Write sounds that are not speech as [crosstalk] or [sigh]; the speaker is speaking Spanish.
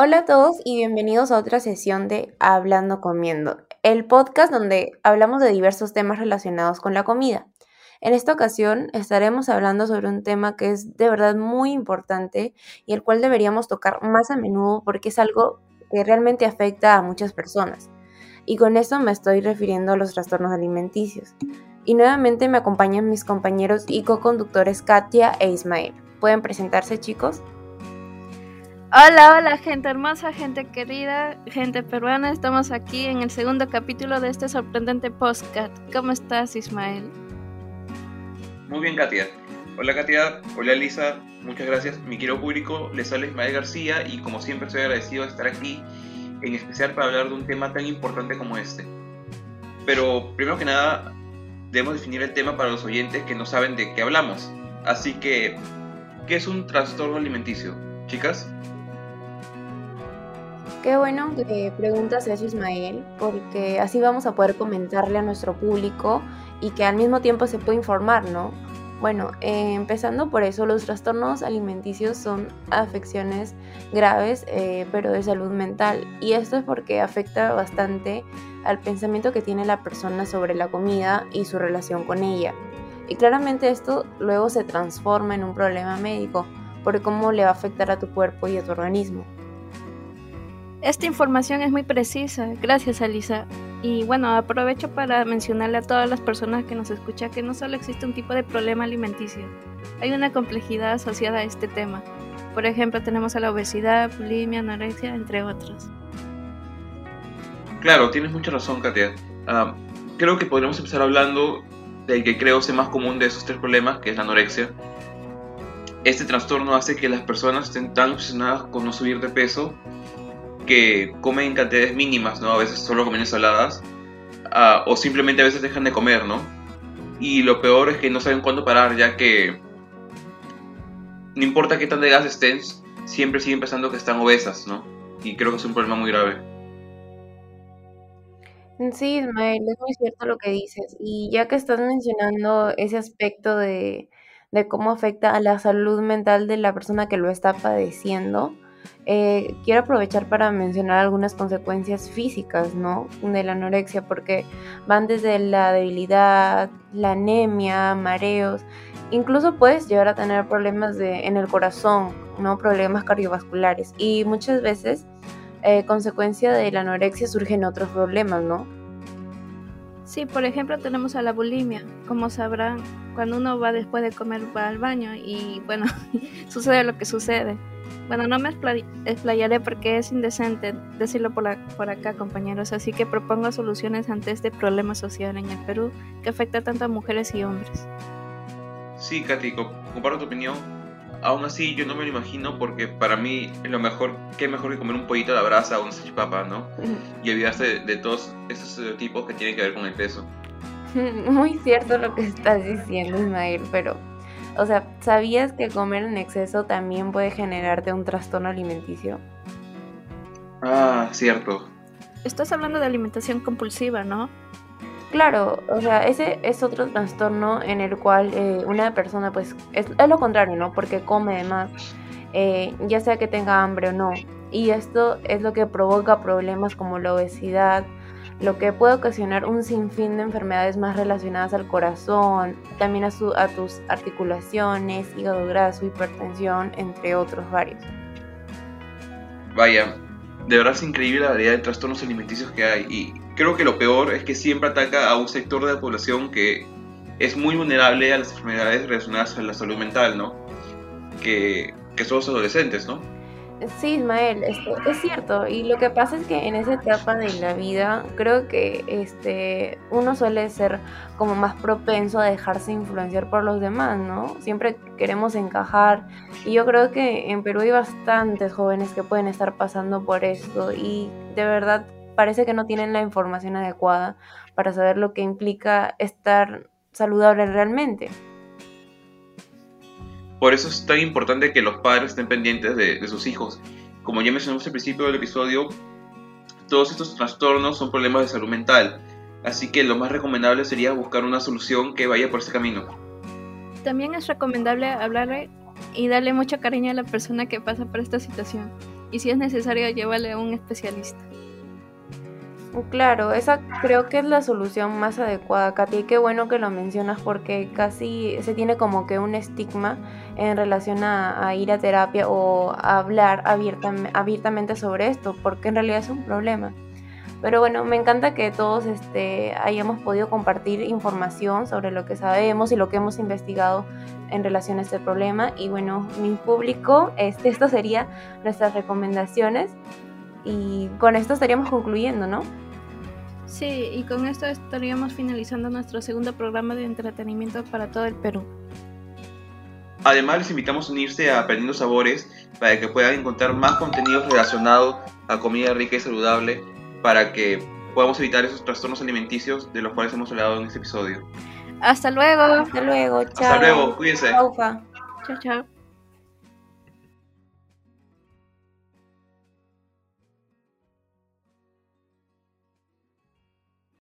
Hola a todos y bienvenidos a otra sesión de Hablando Comiendo, el podcast donde hablamos de diversos temas relacionados con la comida. En esta ocasión estaremos hablando sobre un tema que es de verdad muy importante y el cual deberíamos tocar más a menudo porque es algo que realmente afecta a muchas personas. Y con eso me estoy refiriendo a los trastornos alimenticios. Y nuevamente me acompañan mis compañeros y co-conductores Katia e Ismael. ¿Pueden presentarse chicos? Hola, hola gente hermosa, gente querida, gente peruana. Estamos aquí en el segundo capítulo de este sorprendente podcast. ¿Cómo estás, Ismael? Muy bien, Katia. Hola, Katia. Hola, Elisa. Muchas gracias. Mi querido público, les habla Ismael García y como siempre estoy agradecido de estar aquí, en especial para hablar de un tema tan importante como este. Pero primero que nada, debemos definir el tema para los oyentes que no saben de qué hablamos. Así que, ¿qué es un trastorno alimenticio? Chicas. Qué bueno que preguntas eso, Ismael, porque así vamos a poder comentarle a nuestro público y que al mismo tiempo se puede informar, ¿no? Bueno, eh, empezando por eso, los trastornos alimenticios son afecciones graves, eh, pero de salud mental. Y esto es porque afecta bastante al pensamiento que tiene la persona sobre la comida y su relación con ella. Y claramente esto luego se transforma en un problema médico, por cómo le va a afectar a tu cuerpo y a tu organismo. Esta información es muy precisa, gracias Alisa. Y bueno, aprovecho para mencionarle a todas las personas que nos escuchan que no solo existe un tipo de problema alimenticio, hay una complejidad asociada a este tema. Por ejemplo, tenemos a la obesidad, bulimia, anorexia, entre otros. Claro, tienes mucha razón, Katia. Ah, creo que podríamos empezar hablando del que creo ser más común de esos tres problemas, que es la anorexia. Este trastorno hace que las personas estén tan obsesionadas con no subir de peso que comen cantidades mínimas, ¿no? A veces solo comen ensaladas, uh, o simplemente a veces dejan de comer, ¿no? Y lo peor es que no saben cuándo parar, ya que no importa qué tan de gas estén, siempre siguen pensando que están obesas, ¿no? Y creo que es un problema muy grave. Sí, Ismael, es muy cierto lo que dices. Y ya que estás mencionando ese aspecto de cómo afecta a la salud mental de la persona que lo está padeciendo, eh, quiero aprovechar para mencionar algunas consecuencias físicas, ¿no? De la anorexia, porque van desde la debilidad, la anemia, mareos, incluso puedes llegar a tener problemas de, en el corazón, ¿no? Problemas cardiovasculares. Y muchas veces, eh, consecuencia de la anorexia, surgen otros problemas, ¿no? Sí, por ejemplo tenemos a la bulimia. Como sabrán, cuando uno va después de comer va al baño y bueno, [laughs] sucede lo que sucede. Bueno, no me explayaré porque es indecente decirlo por, por acá, compañeros, así que propongo soluciones ante este problema social en el Perú que afecta tanto a mujeres y hombres. Sí, Katy, comparto tu opinión. Aún así, yo no me lo imagino porque para mí es lo mejor, qué mejor que comer un pollito a la brasa o un salchipapa, ¿no? Y olvidarse de, todos esos tipos que tienen que ver con el peso. [laughs] Muy cierto lo que estás diciendo, Ismael, pero o sea, ¿sabías que comer en exceso también puede generarte un trastorno alimenticio? Ah, cierto. Estás hablando de alimentación compulsiva, ¿no? Claro, o sea, ese es otro trastorno en el cual eh, una persona, pues, es, lo contrario, ¿no? Porque come de más, eh, ya sea que tenga hambre o no. Y esto es lo que provoca problemas como la obesidad, lo que puede ocasionar un sinfín de enfermedades más relacionadas al corazón, también a, a tus articulaciones, hígado graso, hipertensión, entre otros varios. Vaya, de verdad es increíble la variedad de trastornos alimenticios que hay y creo que lo peor es que siempre ataca a un sector de la población que es muy vulnerable a las enfermedades relacionadas a la salud mental, ¿no? Que, que son los adolescentes, ¿no? Sí, Ismael, este, es cierto. Y lo que pasa es que en esa etapa de la vida creo que este, uno suele ser como más propenso a dejarse influenciar por los demás, ¿no? Siempre queremos encajar. Y yo creo que en Perú hay bastantes jóvenes que pueden estar pasando por esto y de verdad parece que no tienen la información adecuada para saber lo que implica estar saludable realmente. Por eso es tan importante que los padres estén pendientes de, sus hijos. Como ya mencionamos al principio del episodio, todos estos trastornos son problemas de salud mental, así que lo más recomendable sería buscar una solución que vaya por ese camino. También es recomendable hablarle y darle mucho cariño a la persona que pasa por esta situación. y si es necesario llevarle a un especialista. Claro, esa creo que es la solución más adecuada, Katy. Qué bueno que lo mencionas porque casi se tiene como que un estigma en relación a, ir a terapia o a hablar abiertamente sobre esto, porque en realidad es un problema. Pero bueno, me encanta que todos este, hayamos podido compartir información sobre lo que sabemos y lo que hemos investigado en relación a este problema. Y bueno, mi público, este, esto sería nuestras recomendaciones. Y con esto estaríamos concluyendo, ¿no? Sí, y con esto estaríamos finalizando nuestro segundo programa de entretenimiento para todo el Perú. Además, les invitamos a unirse a Aprendiendo Sabores para que puedan encontrar más contenidos relacionados a comida rica y saludable para que podamos evitar esos trastornos alimenticios de los cuales hemos hablado en este episodio. Hasta luego. Hasta luego. Chao. Hasta luego. Cuídense. Chao, chao.